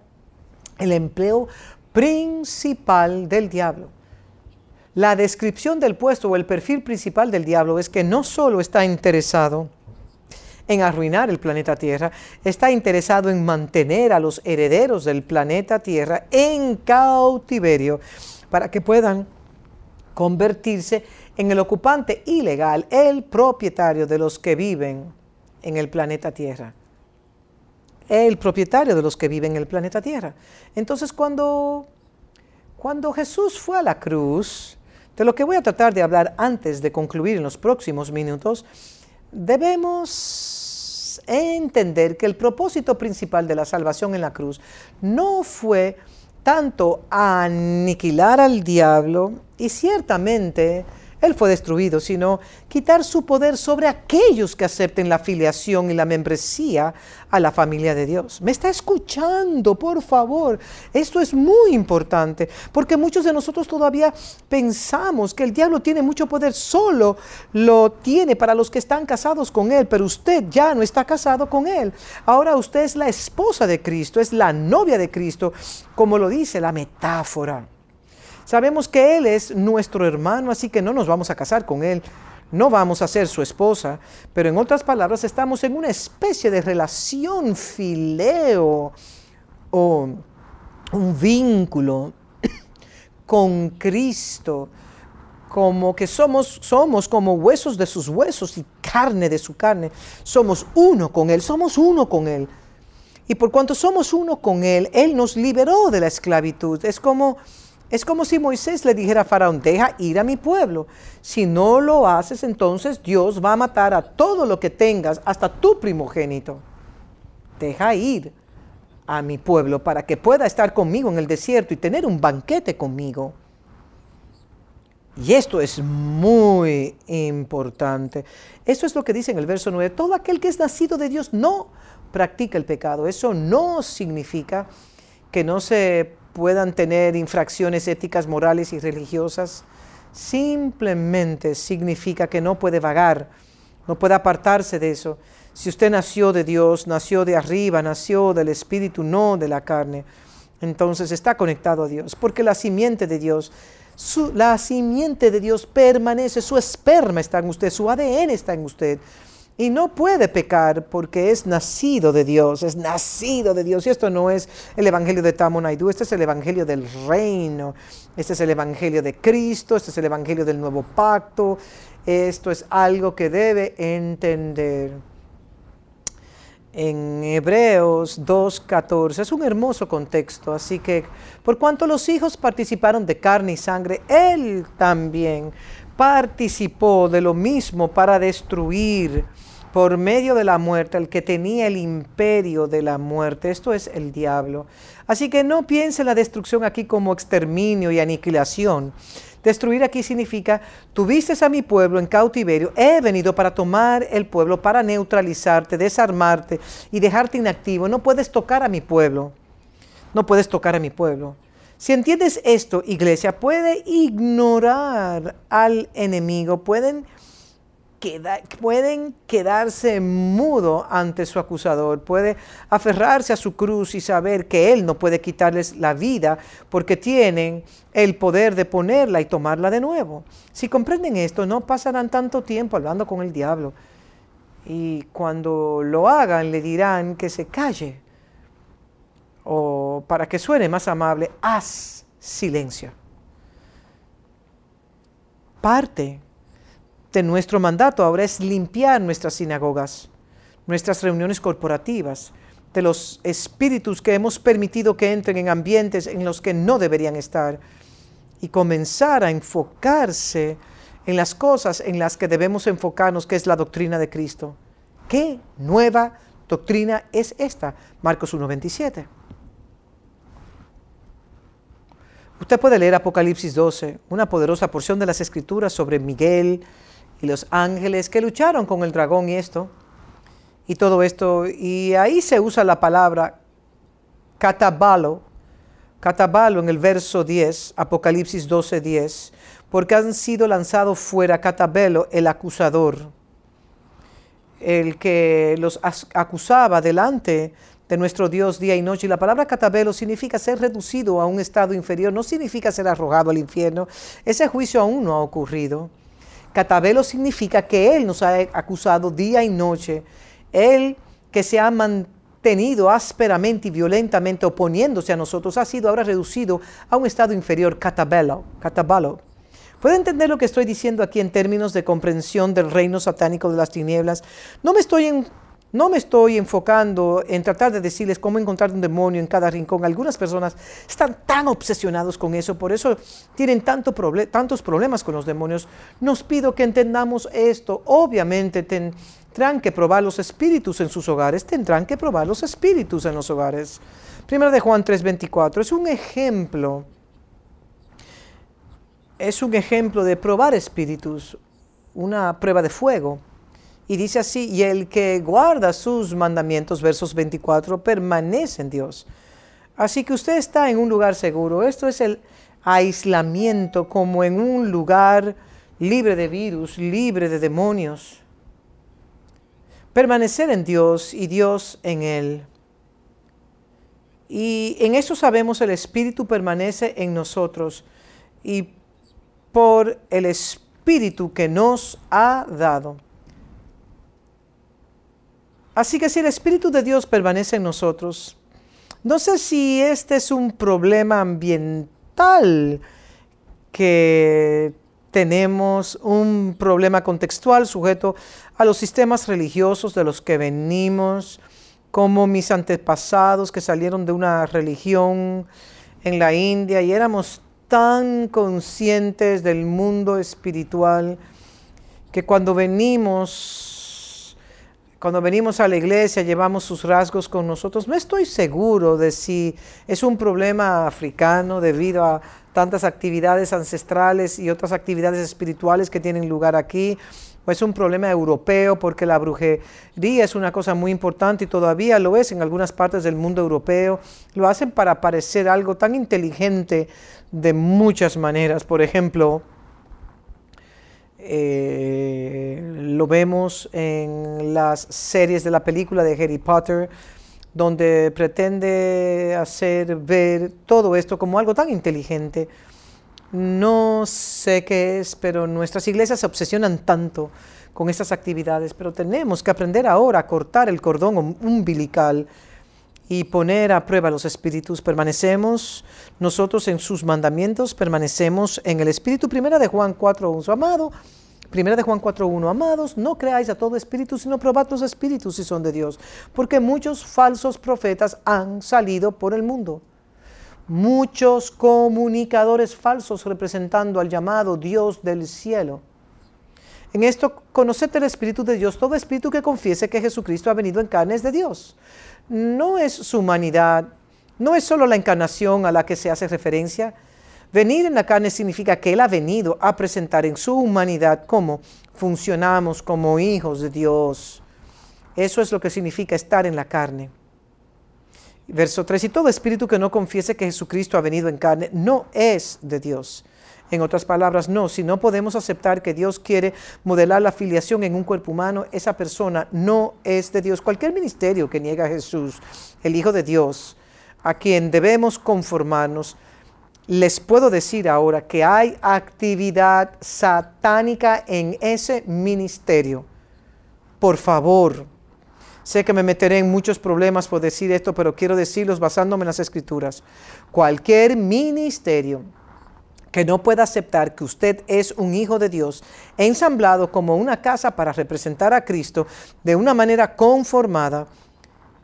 el empleo principal del diablo. La descripción del puesto o el perfil principal del diablo es que no solo está interesado en arruinar el planeta Tierra, está interesado en mantener a los herederos del planeta Tierra en cautiverio para que puedan convertirse en el ocupante ilegal, el propietario de los que viven en el planeta Tierra. El propietario de los que viven en el planeta Tierra. Entonces cuando, cuando Jesús fue a la cruz, de lo que voy a tratar de hablar antes de concluir en los próximos minutos, debemos entender que el propósito principal de la salvación en la cruz no fue tanto aniquilar al diablo y ciertamente él fue destruido, sino quitar su poder sobre aquellos que acepten la filiación y la membresía a la familia de Dios. ¿Me está escuchando? Por favor. Esto es muy importante, porque muchos de nosotros todavía pensamos que el diablo tiene mucho poder, solo lo tiene para los que están casados con él, pero usted ya no está casado con él. Ahora usted es la esposa de Cristo, es la novia de Cristo, como lo dice la metáfora. Sabemos que Él es nuestro hermano, así que no nos vamos a casar con Él, no vamos a ser su esposa, pero en otras palabras estamos en una especie de relación fileo o un vínculo (coughs) con Cristo, como que somos, somos como huesos de sus huesos y carne de su carne. Somos uno con Él, somos uno con Él. Y por cuanto somos uno con Él, Él nos liberó de la esclavitud. Es como es como si Moisés le dijera a Faraón, deja ir a mi pueblo. Si no lo haces, entonces Dios va a matar a todo lo que tengas, hasta tu primogénito. Deja ir a mi pueblo para que pueda estar conmigo en el desierto y tener un banquete conmigo. Y esto es muy importante. Eso es lo que dice en el verso 9. Todo aquel que es nacido de Dios no practica el pecado. Eso no significa que no se puedan tener infracciones éticas, morales y religiosas, simplemente significa que no puede vagar, no puede apartarse de eso. Si usted nació de Dios, nació de arriba, nació del Espíritu, no de la carne, entonces está conectado a Dios, porque la simiente de Dios, la simiente de Dios permanece, su esperma está en usted, su ADN está en usted y no puede pecar porque es nacido de Dios, es nacido de Dios. Y esto no es el Evangelio de Tamonaidu, este es el Evangelio del reino, este es el Evangelio de Cristo, este es el Evangelio del nuevo pacto. Esto es algo que debe entender. En Hebreos 2.14 es un hermoso contexto, así que por cuanto los hijos participaron de carne y sangre, Él también participó de lo mismo para destruir por medio de la muerte al que tenía el imperio de la muerte. Esto es el diablo. Así que no piense la destrucción aquí como exterminio y aniquilación. Destruir aquí significa, tuviste a mi pueblo en cautiverio, he venido para tomar el pueblo, para neutralizarte, desarmarte y dejarte inactivo. No puedes tocar a mi pueblo. No puedes tocar a mi pueblo. Si entiendes esto, iglesia, puede ignorar al enemigo, pueden pueden quedarse mudo ante su acusador, puede aferrarse a su cruz y saber que Él no puede quitarles la vida porque tienen el poder de ponerla y tomarla de nuevo. Si comprenden esto, no pasarán tanto tiempo hablando con el diablo. Y cuando lo hagan, le dirán que se calle, o para que suene más amable, haz silencio. Parte de nuestro mandato ahora es limpiar nuestras sinagogas, nuestras reuniones corporativas, de los espíritus que hemos permitido que entren en ambientes en los que no deberían estar y comenzar a enfocarse en las cosas en las que debemos enfocarnos, que es la doctrina de Cristo. ¿Qué nueva doctrina es esta? Marcos 1.27. Usted puede leer Apocalipsis 12, una poderosa porción de las escrituras sobre Miguel y los ángeles que lucharon con el dragón y esto y todo esto. Y ahí se usa la palabra catabalo, catabalo en el verso 10, Apocalipsis 12, 10, porque han sido lanzados fuera catabelo, el acusador, el que los acusaba delante de nuestro Dios día y noche. Y la palabra catabelo significa ser reducido a un estado inferior, no significa ser arrojado al infierno. Ese juicio aún no ha ocurrido. Catabelo significa que Él nos ha acusado día y noche él que se ha mantenido ásperamente y violentamente oponiéndose a nosotros ha sido ahora reducido a un estado inferior, catabelo. catabalo. ¿Puede entender lo que estoy diciendo aquí en términos de comprensión del reino satánico de las tinieblas? No me estoy en, no me estoy enfocando en tratar de decirles cómo encontrar un demonio en cada rincón. Algunas personas están tan obsesionados con eso, por eso tienen tanto tantos problemas con los demonios. Nos pido que entendamos esto. Obviamente tendrán que probar los espíritus en sus hogares, tendrán que probar los espíritus en los hogares. Primero de Juan 3:24 es un ejemplo. Es un ejemplo de probar espíritus, una prueba de fuego. Y dice así, y el que guarda sus mandamientos, versos 24, permanece en Dios. Así que usted está en un lugar seguro. Esto es el aislamiento como en un lugar libre de virus, libre de demonios. Permanecer en Dios y Dios en Él. Y en eso sabemos el Espíritu permanece en nosotros. Y por el Espíritu que nos ha dado Así que si el Espíritu de Dios permanece en nosotros, no sé si este es un problema ambiental que tenemos, un problema contextual sujeto a los sistemas religiosos de los que venimos, como mis antepasados que salieron de una religión en la India y éramos tan conscientes del mundo espiritual que cuando venimos cuando venimos a la iglesia llevamos sus rasgos con nosotros. No estoy seguro de si es un problema africano debido a tantas actividades ancestrales y otras actividades espirituales que tienen lugar aquí, o es un problema europeo porque la brujería es una cosa muy importante y todavía lo es en algunas partes del mundo europeo. Lo hacen para parecer algo tan inteligente de muchas maneras. Por ejemplo, eh, lo vemos en las series de la película de Harry Potter, donde pretende hacer ver todo esto como algo tan inteligente. No sé qué es, pero nuestras iglesias se obsesionan tanto con estas actividades, pero tenemos que aprender ahora a cortar el cordón umbilical y poner a prueba los espíritus. Permanecemos nosotros en sus mandamientos, permanecemos en el espíritu. Primera de Juan 4.1, amado. Primera de Juan 4.1, amados, no creáis a todo espíritu, sino probad los espíritus si son de Dios, porque muchos falsos profetas han salido por el mundo. Muchos comunicadores falsos representando al llamado Dios del cielo. En esto, conoced el Espíritu de Dios. Todo espíritu que confiese que Jesucristo ha venido en carnes de Dios no es su humanidad, no es solo la encarnación a la que se hace referencia. Venir en la carne significa que Él ha venido a presentar en su humanidad cómo funcionamos como hijos de Dios. Eso es lo que significa estar en la carne. Verso 3, y todo espíritu que no confiese que Jesucristo ha venido en carne no es de Dios. En otras palabras, no, si no podemos aceptar que Dios quiere modelar la filiación en un cuerpo humano, esa persona no es de Dios. Cualquier ministerio que niega a Jesús, el Hijo de Dios, a quien debemos conformarnos, les puedo decir ahora que hay actividad satánica en ese ministerio. Por favor, Sé que me meteré en muchos problemas por decir esto, pero quiero decirlos basándome en las escrituras. Cualquier ministerio que no pueda aceptar que usted es un hijo de Dios, ensamblado como una casa para representar a Cristo de una manera conformada,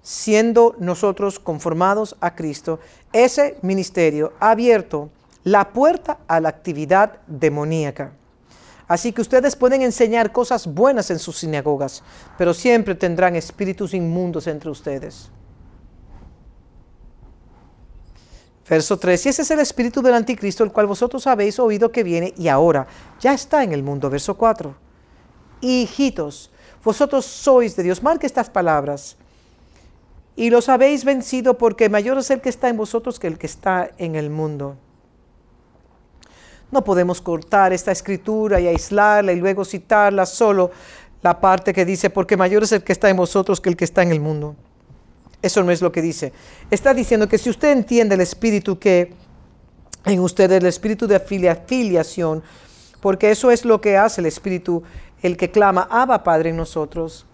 siendo nosotros conformados a Cristo, ese ministerio ha abierto la puerta a la actividad demoníaca. Así que ustedes pueden enseñar cosas buenas en sus sinagogas, pero siempre tendrán espíritus inmundos entre ustedes. Verso 3, y ese es el espíritu del anticristo, el cual vosotros habéis oído que viene y ahora ya está en el mundo. Verso 4, hijitos, vosotros sois de Dios. Marque estas palabras. Y los habéis vencido porque mayor es el que está en vosotros que el que está en el mundo. No podemos cortar esta escritura y aislarla y luego citarla solo la parte que dice, porque mayor es el que está en vosotros que el que está en el mundo. Eso no es lo que dice. Está diciendo que si usted entiende el espíritu que en usted, el espíritu de afiliación, porque eso es lo que hace el espíritu, el que clama, Abba Padre en nosotros.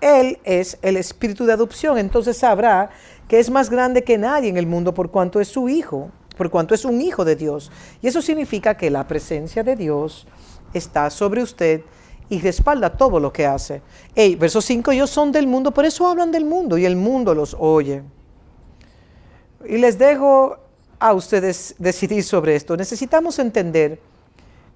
Él es el espíritu de adopción, entonces sabrá que es más grande que nadie en el mundo por cuanto es su hijo, por cuanto es un hijo de Dios. Y eso significa que la presencia de Dios está sobre usted y respalda todo lo que hace. Hey, verso 5, ellos son del mundo, por eso hablan del mundo y el mundo los oye. Y les dejo a ustedes decidir sobre esto. Necesitamos entender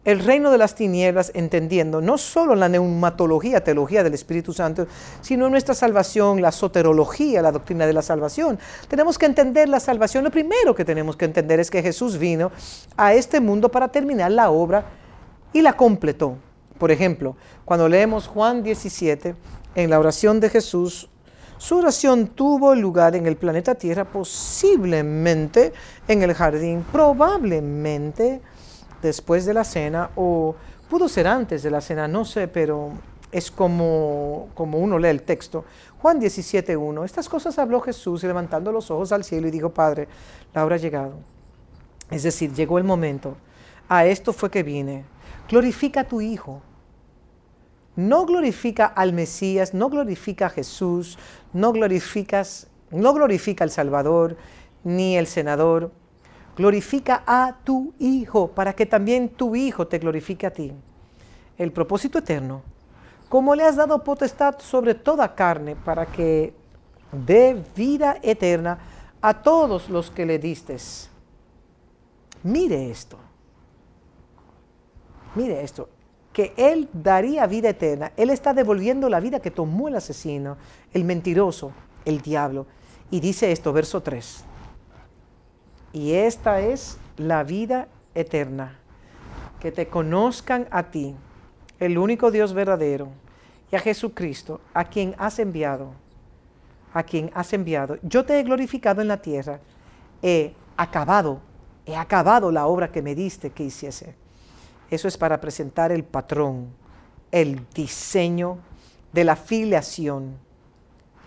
el reino de las tinieblas entendiendo no solo la neumatología, teología del Espíritu Santo, sino nuestra salvación, la soterología, la doctrina de la salvación. Tenemos que entender la salvación. Lo primero que tenemos que entender es que Jesús vino a este mundo para terminar la obra y la completó. Por ejemplo, cuando leemos Juan 17, en la oración de Jesús, su oración tuvo lugar en el planeta Tierra, posiblemente en el jardín, probablemente después de la cena o pudo ser antes de la cena, no sé, pero es como, como uno lee el texto. Juan 17.1, estas cosas habló Jesús levantando los ojos al cielo y dijo, Padre, la hora ha llegado. Es decir, llegó el momento. A esto fue que vine. Glorifica a tu Hijo no glorifica al Mesías, no glorifica a Jesús, no, glorificas, no glorifica al Salvador ni el senador, glorifica a tu Hijo para que también tu Hijo te glorifique a ti. El propósito eterno, como le has dado potestad sobre toda carne para que dé vida eterna a todos los que le distes. Mire esto. Mire esto que Él daría vida eterna. Él está devolviendo la vida que tomó el asesino, el mentiroso, el diablo. Y dice esto, verso 3. Y esta es la vida eterna, que te conozcan a ti, el único Dios verdadero, y a Jesucristo, a quien has enviado, a quien has enviado. Yo te he glorificado en la tierra, he acabado, he acabado la obra que me diste que hiciese. Eso es para presentar el patrón, el diseño de la filiación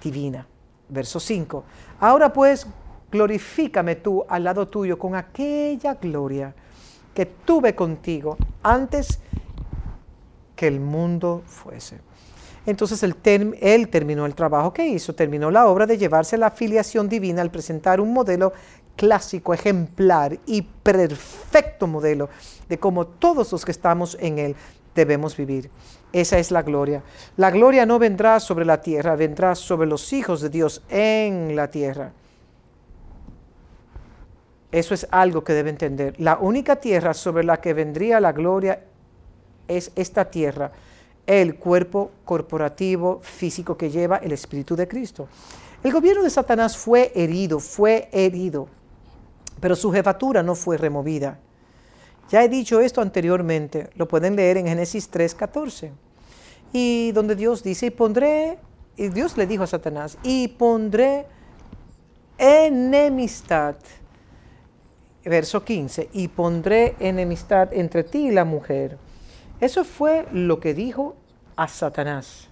divina. Verso 5. Ahora pues, glorifícame tú al lado tuyo con aquella gloria que tuve contigo antes que el mundo fuese. Entonces él, él, terminó el trabajo que hizo, terminó la obra de llevarse la filiación divina al presentar un modelo clásico, ejemplar y perfecto modelo de cómo todos los que estamos en Él debemos vivir. Esa es la gloria. La gloria no vendrá sobre la tierra, vendrá sobre los hijos de Dios en la tierra. Eso es algo que debe entender. La única tierra sobre la que vendría la gloria es esta tierra, el cuerpo corporativo físico que lleva el Espíritu de Cristo. El gobierno de Satanás fue herido, fue herido pero su jefatura no fue removida. Ya he dicho esto anteriormente, lo pueden leer en Génesis 3:14. Y donde Dios dice, y pondré, y Dios le dijo a Satanás, y pondré enemistad. Verso 15, y pondré enemistad entre ti y la mujer. Eso fue lo que dijo a Satanás.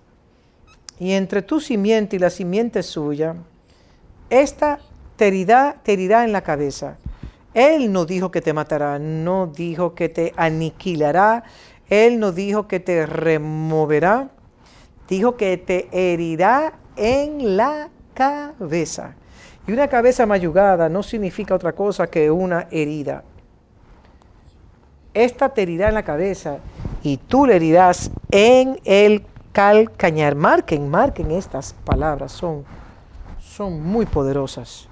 Y entre tu simiente y la simiente suya, esta te herirá, en la cabeza. Él no dijo que te matará, no dijo que te aniquilará, Él no dijo que te removerá, dijo que te herirá en la cabeza. Y una cabeza mayugada no significa otra cosa que una herida. Esta te herirá en la cabeza y tú le herirás en el calcañar. Marquen, marquen estas palabras, son, son muy poderosas.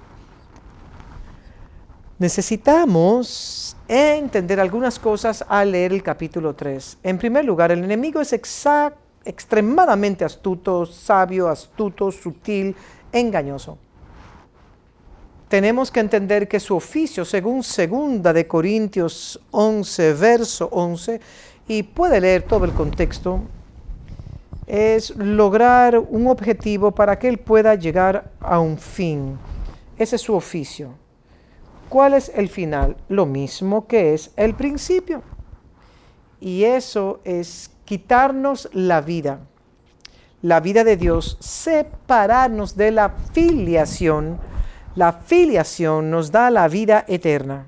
Necesitamos entender algunas cosas al leer el capítulo 3. En primer lugar, el enemigo es extremadamente astuto, sabio, astuto, sutil, engañoso. Tenemos que entender que su oficio, según segunda de Corintios 11, verso 11, y puede leer todo el contexto, es lograr un objetivo para que él pueda llegar a un fin. Ese es su oficio. ¿Cuál es el final? Lo mismo que es el principio. Y eso es quitarnos la vida, la vida de Dios, separarnos de la filiación. La filiación nos da la vida eterna.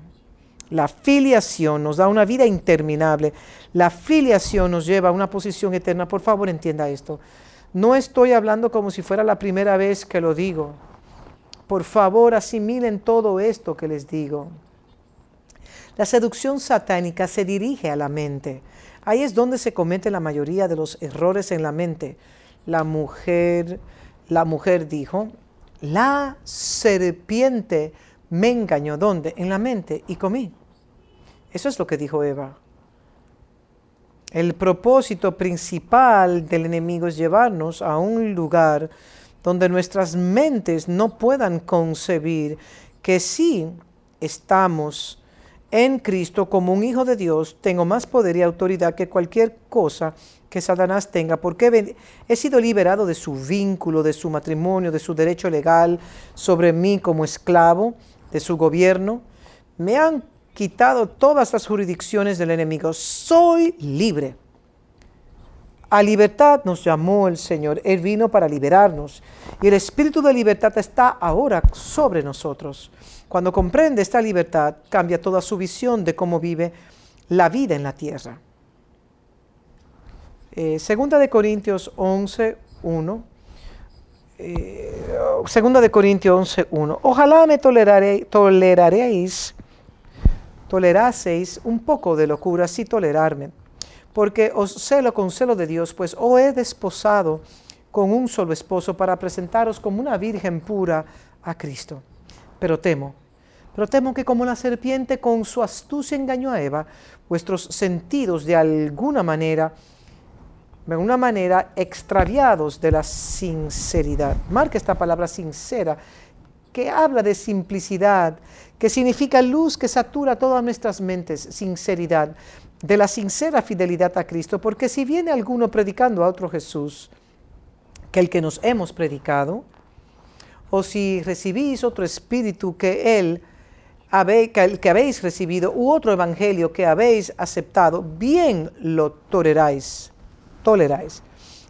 La filiación nos da una vida interminable. La filiación nos lleva a una posición eterna. Por favor, entienda esto. No estoy hablando como si fuera la primera vez que lo digo. Por favor, asimilen todo esto que les digo. La seducción satánica se dirige a la mente. Ahí es donde se cometen la mayoría de los errores en la mente. La mujer, la mujer dijo, la serpiente me engañó. ¿Dónde? En la mente y comí. Eso es lo que dijo Eva. El propósito principal del enemigo es llevarnos a un lugar donde nuestras mentes no puedan concebir que si estamos en Cristo como un hijo de Dios, tengo más poder y autoridad que cualquier cosa que Satanás tenga, porque he sido liberado de su vínculo, de su matrimonio, de su derecho legal sobre mí como esclavo, de su gobierno. Me han quitado todas las jurisdicciones del enemigo. Soy libre. A libertad nos llamó el Señor. Él vino para liberarnos. Y el espíritu de libertad está ahora sobre nosotros. Cuando comprende esta libertad, cambia toda su visión de cómo vive la vida en la tierra. Eh, segunda de Corintios 11, 1. Eh, segunda de Corintios 11, 1. Ojalá me toleraréis, toleraseis un poco de locura, si tolerarme porque os celo con celo de Dios, pues os he desposado con un solo esposo para presentaros como una virgen pura a Cristo. Pero temo, pero temo que como la serpiente con su astucia engañó a Eva, vuestros sentidos de alguna manera, de alguna manera extraviados de la sinceridad. Marca esta palabra sincera, que habla de simplicidad, que significa luz que satura todas nuestras mentes, sinceridad de la sincera fidelidad a Cristo, porque si viene alguno predicando a otro Jesús que el que nos hemos predicado, o si recibís otro espíritu que él que habéis recibido u otro evangelio que habéis aceptado, bien lo toleráis, toleráis.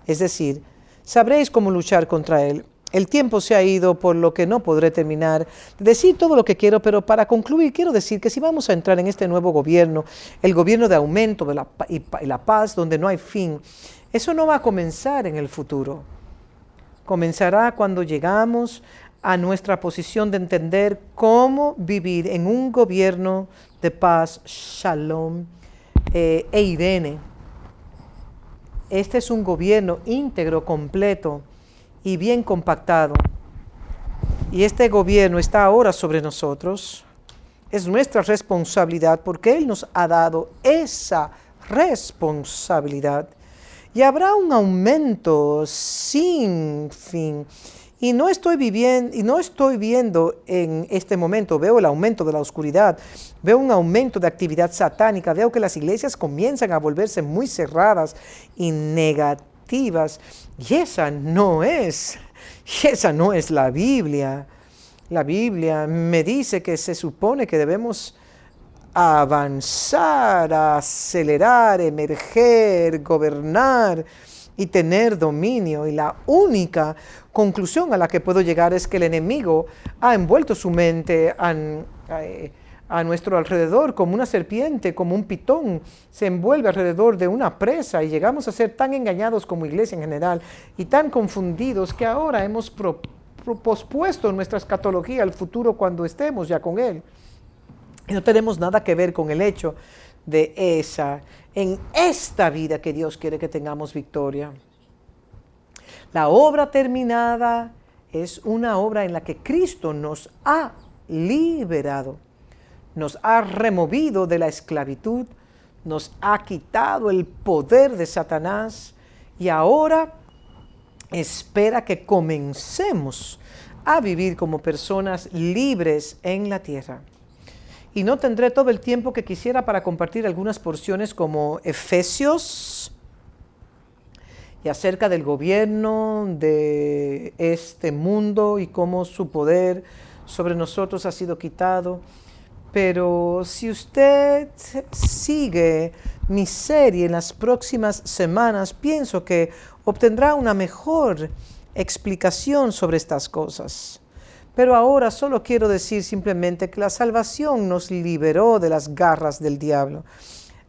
Es decir, sabréis cómo luchar contra él. El tiempo se ha ido por lo que no podré terminar de decir todo lo que quiero, pero para concluir quiero decir que si vamos a entrar en este nuevo gobierno, el gobierno de aumento de la, y, la paz donde no hay fin, eso no va a comenzar en el futuro. Comenzará cuando llegamos a nuestra posición de entender cómo vivir en un gobierno de paz, shalom eh, e irene. Este es un gobierno íntegro, completo y bien compactado. Y este gobierno está ahora sobre nosotros. Es nuestra responsabilidad porque Él nos ha dado esa responsabilidad. Y habrá un aumento sin fin. Y no estoy viviendo, y no estoy viendo en este momento, veo el aumento de la oscuridad, veo un aumento de actividad satánica, veo que las iglesias comienzan a volverse muy cerradas y negativas y esa no es, (laughs) esa no es la Biblia. La Biblia me dice que se supone que debemos avanzar, acelerar, emerger, gobernar y tener dominio. Y la única conclusión a la que puedo llegar es que el enemigo ha envuelto su mente, a nuestro alrededor como una serpiente, como un pitón, se envuelve alrededor de una presa y llegamos a ser tan engañados como iglesia en general y tan confundidos que ahora hemos pospuesto nuestra escatología al futuro cuando estemos ya con Él. Y no tenemos nada que ver con el hecho de esa, en esta vida que Dios quiere que tengamos victoria. La obra terminada es una obra en la que Cristo nos ha liberado, nos ha removido de la esclavitud, nos ha quitado el poder de Satanás y ahora espera que comencemos a vivir como personas libres en la tierra. Y no tendré todo el tiempo que quisiera para compartir algunas porciones como Efesios y acerca del gobierno de este mundo y cómo su poder sobre nosotros ha sido quitado. Pero si usted sigue mi serie en las próximas semanas, pienso que obtendrá una mejor explicación sobre estas cosas. Pero ahora solo quiero decir simplemente que la salvación nos liberó de las garras del diablo,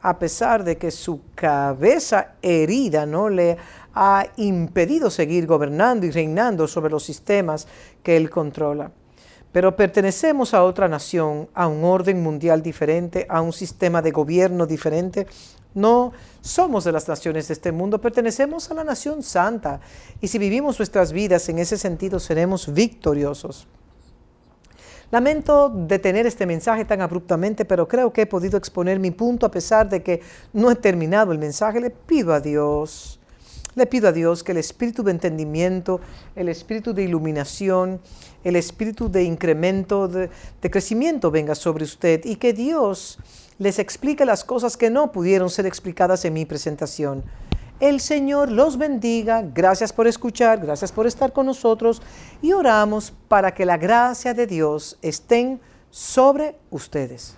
a pesar de que su cabeza herida no le ha impedido seguir gobernando y reinando sobre los sistemas que él controla. Pero pertenecemos a otra nación, a un orden mundial diferente, a un sistema de gobierno diferente, no somos de las naciones de este mundo, pertenecemos a la nación santa. Y si vivimos nuestras vidas en ese sentido, seremos victoriosos. Lamento detener este mensaje tan abruptamente, pero creo que he podido exponer mi punto a pesar de que no he terminado el mensaje. Le pido a Dios, le pido a Dios que el espíritu de entendimiento, el espíritu de iluminación, el espíritu de incremento, de, crecimiento venga sobre usted y que Dios les explique las cosas que no pudieron ser explicadas en mi presentación. El Señor los bendiga. Gracias por escuchar, gracias por estar con nosotros y oramos para que la gracia de Dios esté sobre ustedes.